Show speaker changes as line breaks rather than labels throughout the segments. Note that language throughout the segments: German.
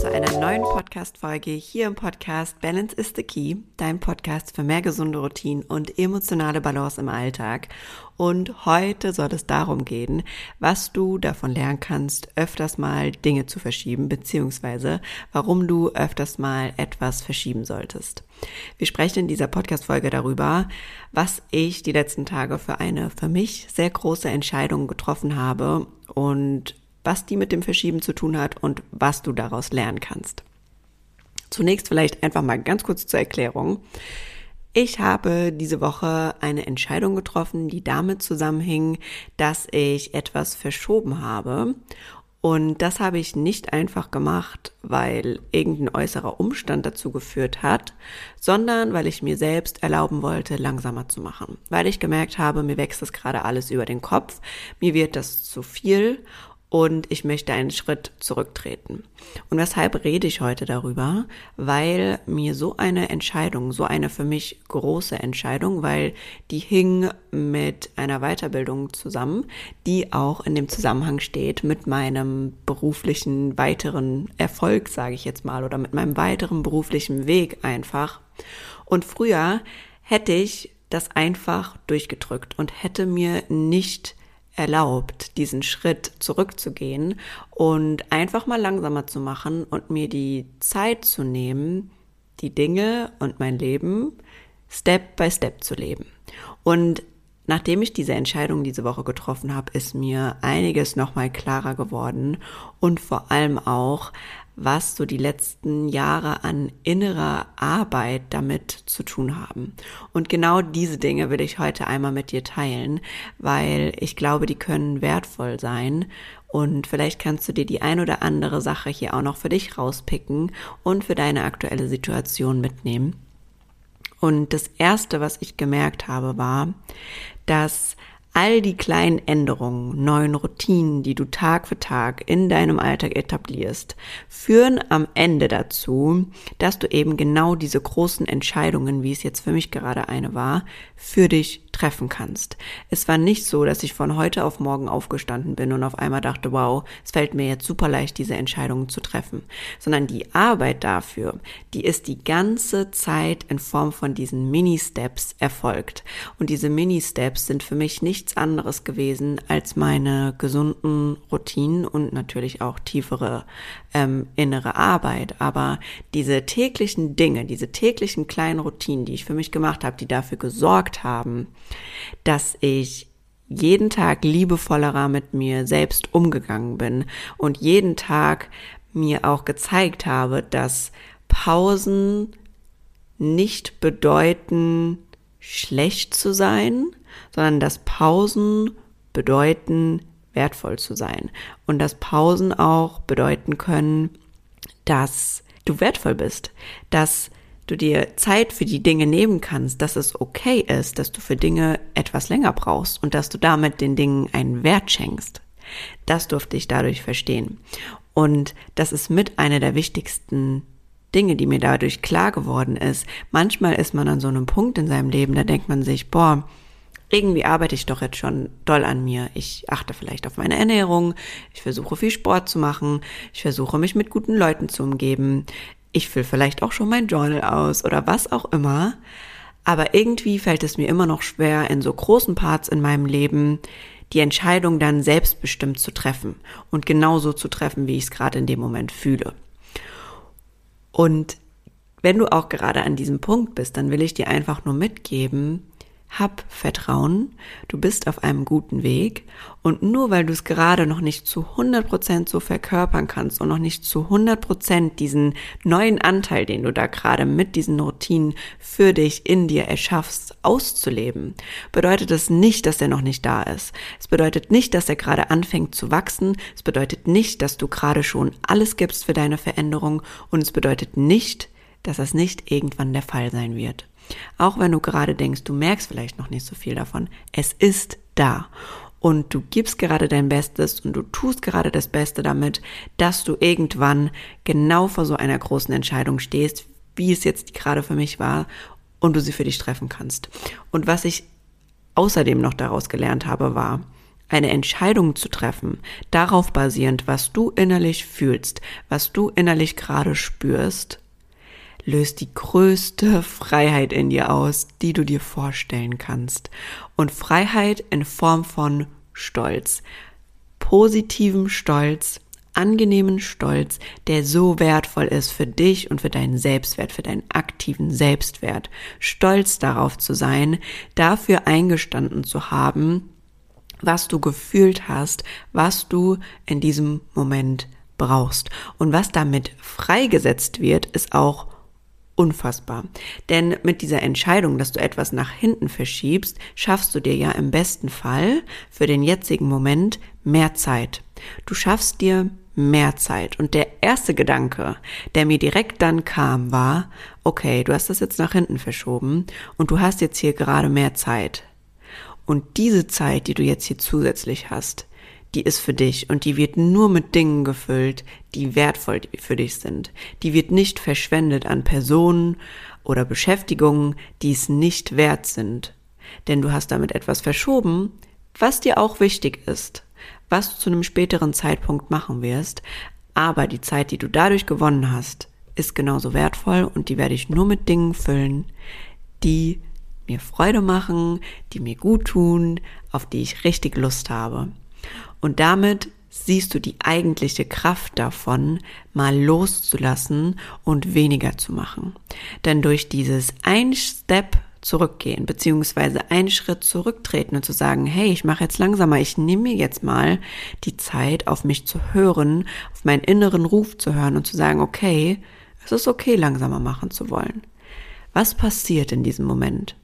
zu einer neuen Podcast-Folge hier im Podcast Balance is the Key, dein Podcast für mehr gesunde Routinen und emotionale Balance im Alltag. Und heute soll es darum gehen, was du davon lernen kannst, öfters mal Dinge zu verschieben, beziehungsweise warum du öfters mal etwas verschieben solltest. Wir sprechen in dieser Podcast-Folge darüber, was ich die letzten Tage für eine für mich sehr große Entscheidung getroffen habe und was die mit dem Verschieben zu tun hat und was du daraus lernen kannst. Zunächst vielleicht einfach mal ganz kurz zur Erklärung. Ich habe diese Woche eine Entscheidung getroffen, die damit zusammenhing, dass ich etwas verschoben habe. Und das habe ich nicht einfach gemacht, weil irgendein äußerer Umstand dazu geführt hat, sondern weil ich mir selbst erlauben wollte, langsamer zu machen. Weil ich gemerkt habe, mir wächst das gerade alles über den Kopf, mir wird das zu viel und ich möchte einen Schritt zurücktreten. Und weshalb rede ich heute darüber? Weil mir so eine Entscheidung, so eine für mich große Entscheidung, weil die hing mit einer Weiterbildung zusammen, die auch in dem Zusammenhang steht mit meinem beruflichen weiteren Erfolg, sage ich jetzt mal, oder mit meinem weiteren beruflichen Weg einfach. Und früher hätte ich das einfach durchgedrückt und hätte mir nicht erlaubt, diesen Schritt zurückzugehen und einfach mal langsamer zu machen und mir die Zeit zu nehmen, die Dinge und mein Leben Step by Step zu leben. Und nachdem ich diese Entscheidung diese Woche getroffen habe, ist mir einiges nochmal klarer geworden und vor allem auch, was so die letzten Jahre an innerer Arbeit damit zu tun haben. Und genau diese Dinge will ich heute einmal mit dir teilen, weil ich glaube, die können wertvoll sein und vielleicht kannst du dir die ein oder andere Sache hier auch noch für dich rauspicken und für deine aktuelle Situation mitnehmen. Und das erste, was ich gemerkt habe, war, dass All die kleinen Änderungen, neuen Routinen, die du Tag für Tag in deinem Alltag etablierst, führen am Ende dazu, dass du eben genau diese großen Entscheidungen, wie es jetzt für mich gerade eine war, für dich treffen kannst. Es war nicht so, dass ich von heute auf morgen aufgestanden bin und auf einmal dachte, wow, es fällt mir jetzt super leicht, diese Entscheidungen zu treffen, sondern die Arbeit dafür, die ist die ganze Zeit in Form von diesen Mini-Steps erfolgt. Und diese Mini-Steps sind für mich nichts anderes gewesen als meine gesunden Routinen und natürlich auch tiefere ähm, innere Arbeit. Aber diese täglichen Dinge, diese täglichen kleinen Routinen, die ich für mich gemacht habe, die dafür gesorgt haben, dass ich jeden Tag liebevollerer mit mir selbst umgegangen bin und jeden Tag mir auch gezeigt habe, dass Pausen nicht bedeuten, schlecht zu sein, sondern dass Pausen bedeuten, wertvoll zu sein. Und dass Pausen auch bedeuten können, dass du wertvoll bist, dass du dir Zeit für die Dinge nehmen kannst, dass es okay ist, dass du für Dinge etwas länger brauchst und dass du damit den Dingen einen Wert schenkst. Das durfte ich dadurch verstehen. Und das ist mit einer der wichtigsten Dinge, die mir dadurch klar geworden ist. Manchmal ist man an so einem Punkt in seinem Leben, da denkt man sich, boah, irgendwie arbeite ich doch jetzt schon doll an mir. Ich achte vielleicht auf meine Ernährung, ich versuche viel Sport zu machen, ich versuche mich mit guten Leuten zu umgeben, ich fülle vielleicht auch schon mein Journal aus oder was auch immer. Aber irgendwie fällt es mir immer noch schwer, in so großen Parts in meinem Leben die Entscheidung dann selbstbestimmt zu treffen und genauso zu treffen, wie ich es gerade in dem Moment fühle. Und wenn du auch gerade an diesem Punkt bist, dann will ich dir einfach nur mitgeben, hab Vertrauen, du bist auf einem guten Weg und nur weil du es gerade noch nicht zu 100% so verkörpern kannst und noch nicht zu 100% diesen neuen Anteil, den du da gerade mit diesen Routinen für dich in dir erschaffst, auszuleben, bedeutet das nicht, dass er noch nicht da ist. Es bedeutet nicht, dass er gerade anfängt zu wachsen. Es bedeutet nicht, dass du gerade schon alles gibst für deine Veränderung und es bedeutet nicht, dass das nicht irgendwann der Fall sein wird. Auch wenn du gerade denkst, du merkst vielleicht noch nicht so viel davon, es ist da. Und du gibst gerade dein Bestes und du tust gerade das Beste damit, dass du irgendwann genau vor so einer großen Entscheidung stehst, wie es jetzt gerade für mich war und du sie für dich treffen kannst. Und was ich außerdem noch daraus gelernt habe, war, eine Entscheidung zu treffen, darauf basierend, was du innerlich fühlst, was du innerlich gerade spürst, löst die größte Freiheit in dir aus, die du dir vorstellen kannst. Und Freiheit in Form von Stolz, positivem Stolz, angenehmen Stolz, der so wertvoll ist für dich und für deinen Selbstwert, für deinen aktiven Selbstwert. Stolz darauf zu sein, dafür eingestanden zu haben, was du gefühlt hast, was du in diesem Moment brauchst. Und was damit freigesetzt wird, ist auch unfassbar. Denn mit dieser Entscheidung, dass du etwas nach hinten verschiebst, schaffst du dir ja im besten Fall für den jetzigen Moment mehr Zeit. Du schaffst dir mehr Zeit. Und der erste Gedanke, der mir direkt dann kam, war, okay, du hast das jetzt nach hinten verschoben und du hast jetzt hier gerade mehr Zeit. Und diese Zeit, die du jetzt hier zusätzlich hast, die ist für dich und die wird nur mit Dingen gefüllt, die wertvoll für dich sind. Die wird nicht verschwendet an Personen oder Beschäftigungen, die es nicht wert sind. Denn du hast damit etwas verschoben, was dir auch wichtig ist, was du zu einem späteren Zeitpunkt machen wirst, aber die Zeit, die du dadurch gewonnen hast, ist genauso wertvoll und die werde ich nur mit Dingen füllen, die mir Freude machen, die mir gut tun, auf die ich richtig Lust habe. Und damit siehst du die eigentliche Kraft davon, mal loszulassen und weniger zu machen. Denn durch dieses ein Step zurückgehen, beziehungsweise einen Schritt zurücktreten und zu sagen, hey, ich mache jetzt langsamer, ich nehme mir jetzt mal die Zeit, auf mich zu hören, auf meinen inneren Ruf zu hören und zu sagen, okay, es ist okay, langsamer machen zu wollen. Was passiert in diesem Moment?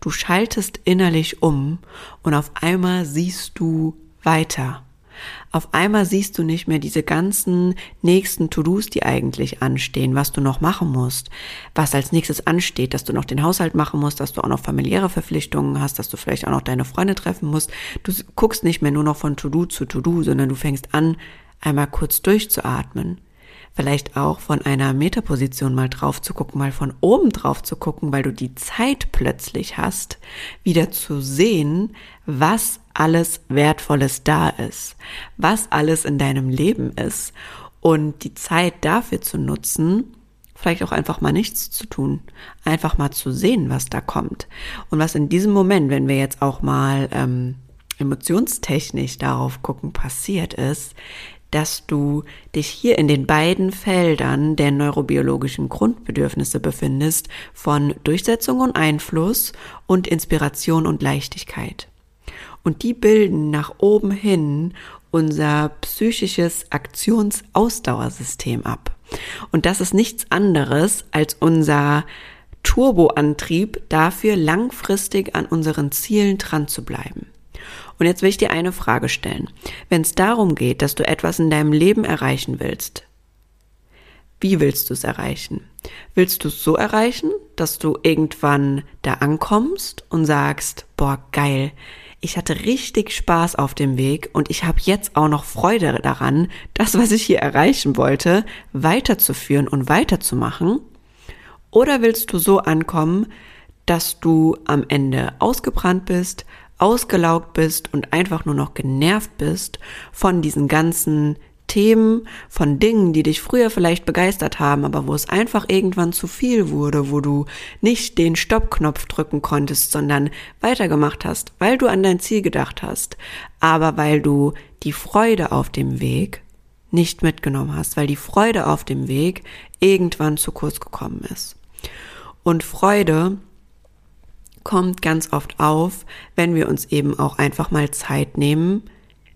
Du schaltest innerlich um und auf einmal siehst du weiter. Auf einmal siehst du nicht mehr diese ganzen nächsten To-Dos, die eigentlich anstehen, was du noch machen musst, was als nächstes ansteht, dass du noch den Haushalt machen musst, dass du auch noch familiäre Verpflichtungen hast, dass du vielleicht auch noch deine Freunde treffen musst. Du guckst nicht mehr nur noch von To-Do zu To-Do, sondern du fängst an, einmal kurz durchzuatmen vielleicht auch von einer Metaposition mal drauf zu gucken, mal von oben drauf zu gucken, weil du die Zeit plötzlich hast, wieder zu sehen, was alles Wertvolles da ist, was alles in deinem Leben ist und die Zeit dafür zu nutzen, vielleicht auch einfach mal nichts zu tun, einfach mal zu sehen, was da kommt und was in diesem Moment, wenn wir jetzt auch mal ähm, emotionstechnisch darauf gucken, passiert ist, dass du dich hier in den beiden Feldern der neurobiologischen Grundbedürfnisse befindest von Durchsetzung und Einfluss und Inspiration und Leichtigkeit. Und die bilden nach oben hin unser psychisches Aktionsausdauersystem ab. Und das ist nichts anderes als unser Turboantrieb dafür, langfristig an unseren Zielen dran zu bleiben. Und jetzt will ich dir eine Frage stellen. Wenn es darum geht, dass du etwas in deinem Leben erreichen willst, wie willst du es erreichen? Willst du es so erreichen, dass du irgendwann da ankommst und sagst, boah, geil, ich hatte richtig Spaß auf dem Weg und ich habe jetzt auch noch Freude daran, das, was ich hier erreichen wollte, weiterzuführen und weiterzumachen? Oder willst du so ankommen, dass du am Ende ausgebrannt bist, ausgelaugt bist und einfach nur noch genervt bist von diesen ganzen Themen, von Dingen, die dich früher vielleicht begeistert haben, aber wo es einfach irgendwann zu viel wurde, wo du nicht den Stoppknopf drücken konntest, sondern weitergemacht hast, weil du an dein Ziel gedacht hast, aber weil du die Freude auf dem Weg nicht mitgenommen hast, weil die Freude auf dem Weg irgendwann zu kurz gekommen ist. Und Freude kommt ganz oft auf, wenn wir uns eben auch einfach mal Zeit nehmen,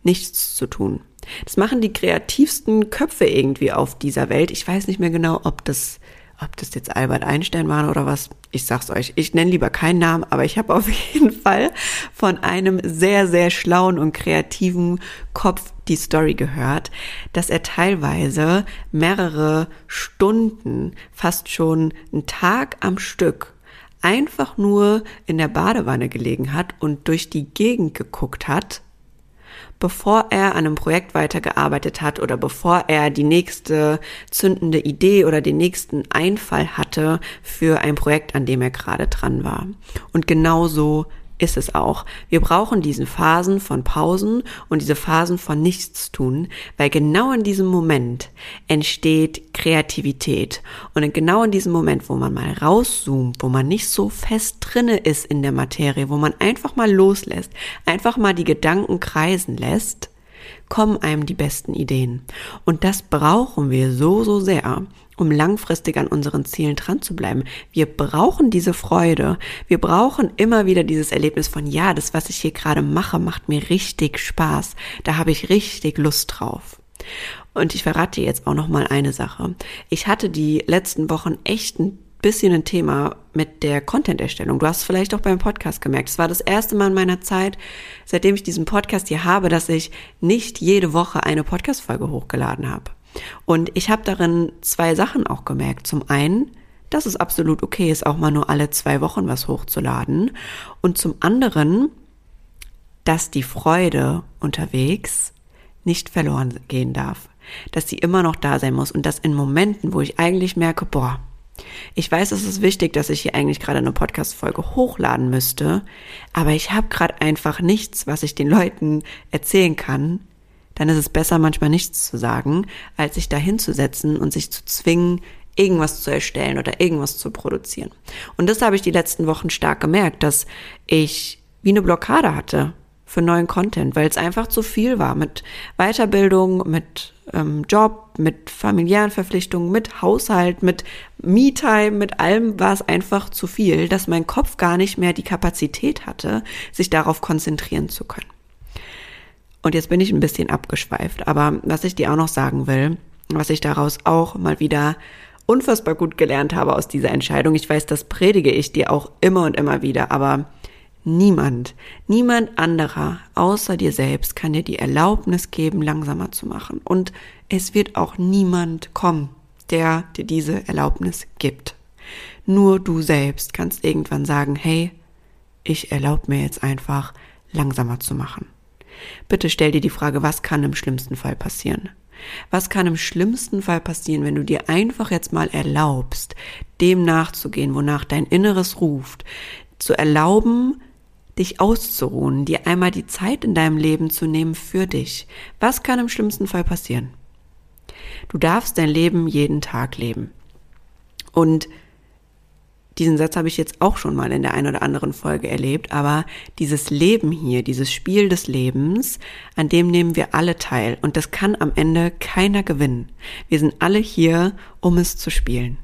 nichts zu tun. Das machen die kreativsten Köpfe irgendwie auf dieser Welt. Ich weiß nicht mehr genau, ob das, ob das jetzt Albert Einstein war oder was. Ich sag's euch. Ich nenne lieber keinen Namen, aber ich habe auf jeden Fall von einem sehr, sehr schlauen und kreativen Kopf die Story gehört, dass er teilweise mehrere Stunden, fast schon einen Tag am Stück einfach nur in der Badewanne gelegen hat und durch die Gegend geguckt hat, bevor er an einem Projekt weitergearbeitet hat oder bevor er die nächste zündende Idee oder den nächsten Einfall hatte für ein Projekt, an dem er gerade dran war. Und genauso ist es auch. Wir brauchen diese Phasen von Pausen und diese Phasen von Nichtstun, weil genau in diesem Moment entsteht Kreativität. Und genau in diesem Moment, wo man mal rauszoomt, wo man nicht so fest drinne ist in der Materie, wo man einfach mal loslässt, einfach mal die Gedanken kreisen lässt, kommen einem die besten Ideen. Und das brauchen wir so, so sehr, um langfristig an unseren Zielen dran zu bleiben. Wir brauchen diese Freude. Wir brauchen immer wieder dieses Erlebnis von, ja, das, was ich hier gerade mache, macht mir richtig Spaß. Da habe ich richtig Lust drauf. Und ich verrate dir jetzt auch noch mal eine Sache. Ich hatte die letzten Wochen echt ein bisschen ein Thema mit der Content-Erstellung. Du hast vielleicht auch beim Podcast gemerkt. Es war das erste Mal in meiner Zeit, seitdem ich diesen Podcast hier habe, dass ich nicht jede Woche eine Podcast-Folge hochgeladen habe. Und ich habe darin zwei Sachen auch gemerkt. Zum einen, dass es absolut okay ist, auch mal nur alle zwei Wochen was hochzuladen. Und zum anderen, dass die Freude unterwegs nicht verloren gehen darf. Dass sie immer noch da sein muss und dass in Momenten, wo ich eigentlich merke, boah, ich weiß, es ist wichtig, dass ich hier eigentlich gerade eine Podcast-Folge hochladen müsste, aber ich habe gerade einfach nichts, was ich den Leuten erzählen kann. Dann ist es besser, manchmal nichts zu sagen, als sich da hinzusetzen und sich zu zwingen, irgendwas zu erstellen oder irgendwas zu produzieren. Und das habe ich die letzten Wochen stark gemerkt, dass ich wie eine Blockade hatte für neuen Content, weil es einfach zu viel war mit Weiterbildung, mit ähm, Job, mit familiären Verpflichtungen, mit Haushalt, mit Me-Time, mit allem war es einfach zu viel, dass mein Kopf gar nicht mehr die Kapazität hatte, sich darauf konzentrieren zu können. Und jetzt bin ich ein bisschen abgeschweift, aber was ich dir auch noch sagen will, was ich daraus auch mal wieder unfassbar gut gelernt habe aus dieser Entscheidung, ich weiß, das predige ich dir auch immer und immer wieder, aber Niemand, niemand anderer außer dir selbst kann dir die Erlaubnis geben, langsamer zu machen. Und es wird auch niemand kommen, der dir diese Erlaubnis gibt. Nur du selbst kannst irgendwann sagen, hey, ich erlaube mir jetzt einfach, langsamer zu machen. Bitte stell dir die Frage, was kann im schlimmsten Fall passieren? Was kann im schlimmsten Fall passieren, wenn du dir einfach jetzt mal erlaubst, dem nachzugehen, wonach dein Inneres ruft, zu erlauben, dich auszuruhen, dir einmal die Zeit in deinem Leben zu nehmen für dich. Was kann im schlimmsten Fall passieren? Du darfst dein Leben jeden Tag leben. Und diesen Satz habe ich jetzt auch schon mal in der einen oder anderen Folge erlebt, aber dieses Leben hier, dieses Spiel des Lebens, an dem nehmen wir alle teil und das kann am Ende keiner gewinnen. Wir sind alle hier, um es zu spielen.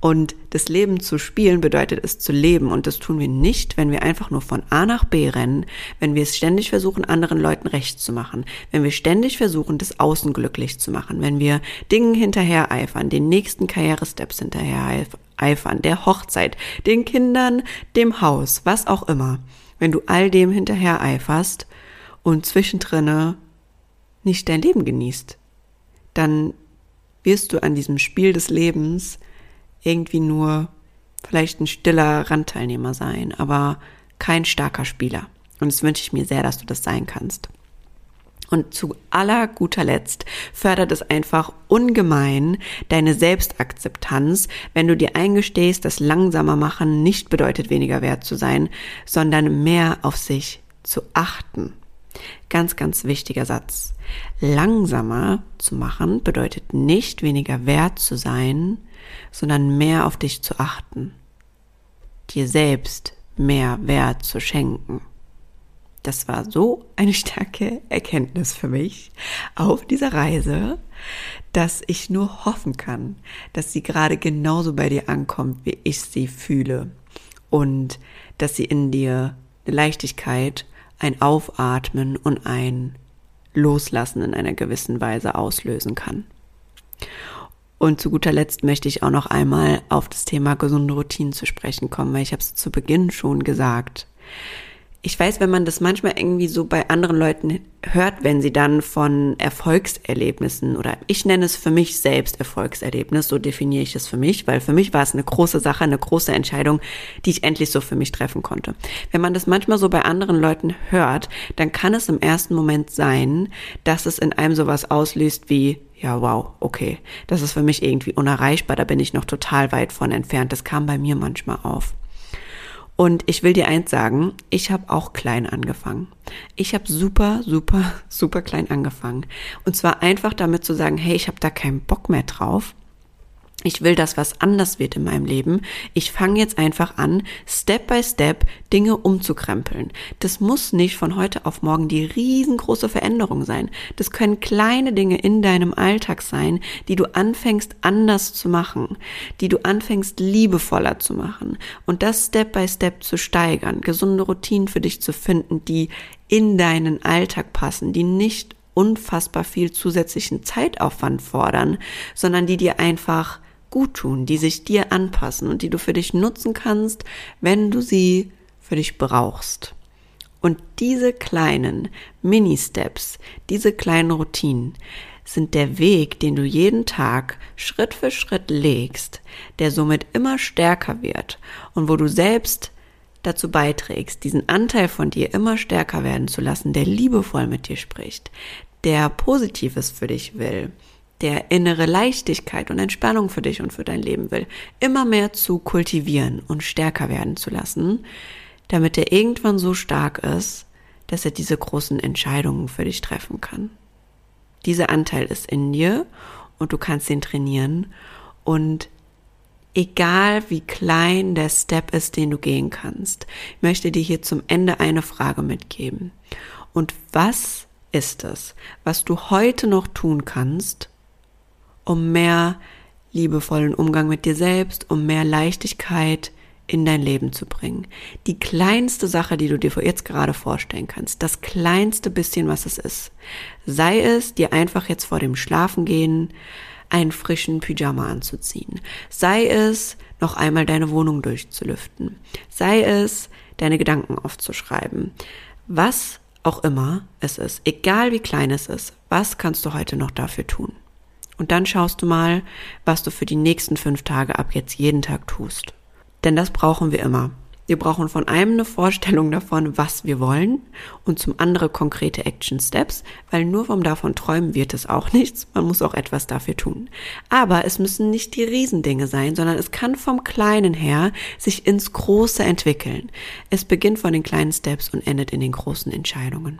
Und das Leben zu spielen bedeutet es zu leben. Und das tun wir nicht, wenn wir einfach nur von A nach B rennen, wenn wir es ständig versuchen, anderen Leuten recht zu machen, wenn wir ständig versuchen, das Außen glücklich zu machen, wenn wir Dingen hinterher eifern, den nächsten Karrieresteps hinterher eifern, der Hochzeit, den Kindern, dem Haus, was auch immer. Wenn du all dem hinterher eiferst und zwischendrin nicht dein Leben genießt, dann wirst du an diesem Spiel des Lebens irgendwie nur vielleicht ein stiller Randteilnehmer sein, aber kein starker Spieler. Und das wünsche ich mir sehr, dass du das sein kannst. Und zu aller guter Letzt fördert es einfach ungemein deine Selbstakzeptanz, wenn du dir eingestehst, dass langsamer machen nicht bedeutet weniger wert zu sein, sondern mehr auf sich zu achten. Ganz, ganz wichtiger Satz. Langsamer zu machen bedeutet nicht weniger wert zu sein, sondern mehr auf dich zu achten, dir selbst mehr Wert zu schenken. Das war so eine starke Erkenntnis für mich auf dieser Reise, dass ich nur hoffen kann, dass sie gerade genauso bei dir ankommt, wie ich sie fühle und dass sie in dir eine Leichtigkeit, ein Aufatmen und ein Loslassen in einer gewissen Weise auslösen kann. Und zu guter Letzt möchte ich auch noch einmal auf das Thema gesunde Routinen zu sprechen kommen, weil ich habe es zu Beginn schon gesagt ich weiß, wenn man das manchmal irgendwie so bei anderen Leuten hört, wenn sie dann von Erfolgserlebnissen oder ich nenne es für mich selbst Erfolgserlebnis, so definiere ich es für mich, weil für mich war es eine große Sache, eine große Entscheidung, die ich endlich so für mich treffen konnte. Wenn man das manchmal so bei anderen Leuten hört, dann kann es im ersten Moment sein, dass es in einem sowas auslöst wie, ja, wow, okay, das ist für mich irgendwie unerreichbar, da bin ich noch total weit von entfernt. Das kam bei mir manchmal auf. Und ich will dir eins sagen, ich habe auch klein angefangen. Ich habe super, super, super klein angefangen. Und zwar einfach damit zu sagen, hey, ich habe da keinen Bock mehr drauf ich will, dass was anders wird in meinem Leben. Ich fange jetzt einfach an, Step by Step Dinge umzukrempeln. Das muss nicht von heute auf morgen die riesengroße Veränderung sein. Das können kleine Dinge in deinem Alltag sein, die du anfängst anders zu machen, die du anfängst liebevoller zu machen und das Step by Step zu steigern, gesunde Routinen für dich zu finden, die in deinen Alltag passen, die nicht unfassbar viel zusätzlichen Zeitaufwand fordern, sondern die dir einfach gut tun, die sich dir anpassen und die du für dich nutzen kannst, wenn du sie für dich brauchst. Und diese kleinen Mini-Steps, diese kleinen Routinen sind der Weg, den du jeden Tag Schritt für Schritt legst, der somit immer stärker wird und wo du selbst dazu beiträgst, diesen Anteil von dir immer stärker werden zu lassen, der liebevoll mit dir spricht, der Positives für dich will, der innere Leichtigkeit und Entspannung für dich und für dein Leben will, immer mehr zu kultivieren und stärker werden zu lassen, damit er irgendwann so stark ist, dass er diese großen Entscheidungen für dich treffen kann. Dieser Anteil ist in dir und du kannst ihn trainieren und egal wie klein der Step ist, den du gehen kannst, möchte dir hier zum Ende eine Frage mitgeben. Und was ist es, was du heute noch tun kannst, um mehr liebevollen Umgang mit dir selbst, um mehr Leichtigkeit in dein Leben zu bringen. Die kleinste Sache, die du dir jetzt gerade vorstellen kannst, das kleinste bisschen, was es ist, sei es dir einfach jetzt vor dem Schlafengehen einen frischen Pyjama anzuziehen, sei es noch einmal deine Wohnung durchzulüften, sei es deine Gedanken aufzuschreiben, was auch immer es ist, egal wie klein es ist, was kannst du heute noch dafür tun? Und dann schaust du mal, was du für die nächsten fünf Tage ab jetzt jeden Tag tust. Denn das brauchen wir immer. Wir brauchen von einem eine Vorstellung davon, was wir wollen und zum anderen konkrete Action Steps, weil nur vom davon träumen wird es auch nichts. Man muss auch etwas dafür tun. Aber es müssen nicht die Riesendinge sein, sondern es kann vom Kleinen her sich ins Große entwickeln. Es beginnt von den kleinen Steps und endet in den großen Entscheidungen.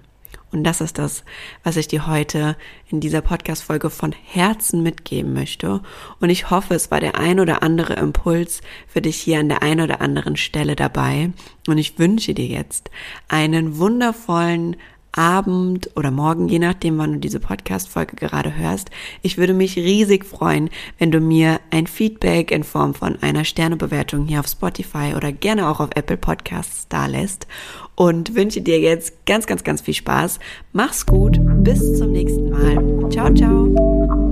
Und das ist das, was ich dir heute in dieser Podcast-Folge von Herzen mitgeben möchte. Und ich hoffe, es war der ein oder andere Impuls für dich hier an der einen oder anderen Stelle dabei. Und ich wünsche dir jetzt einen wundervollen Abend oder morgen, je nachdem, wann du diese Podcast-Folge gerade hörst. Ich würde mich riesig freuen, wenn du mir ein Feedback in Form von einer Sternebewertung hier auf Spotify oder gerne auch auf Apple Podcasts da lässt und wünsche dir jetzt ganz, ganz, ganz viel Spaß. Mach's gut. Bis zum nächsten Mal. Ciao, ciao.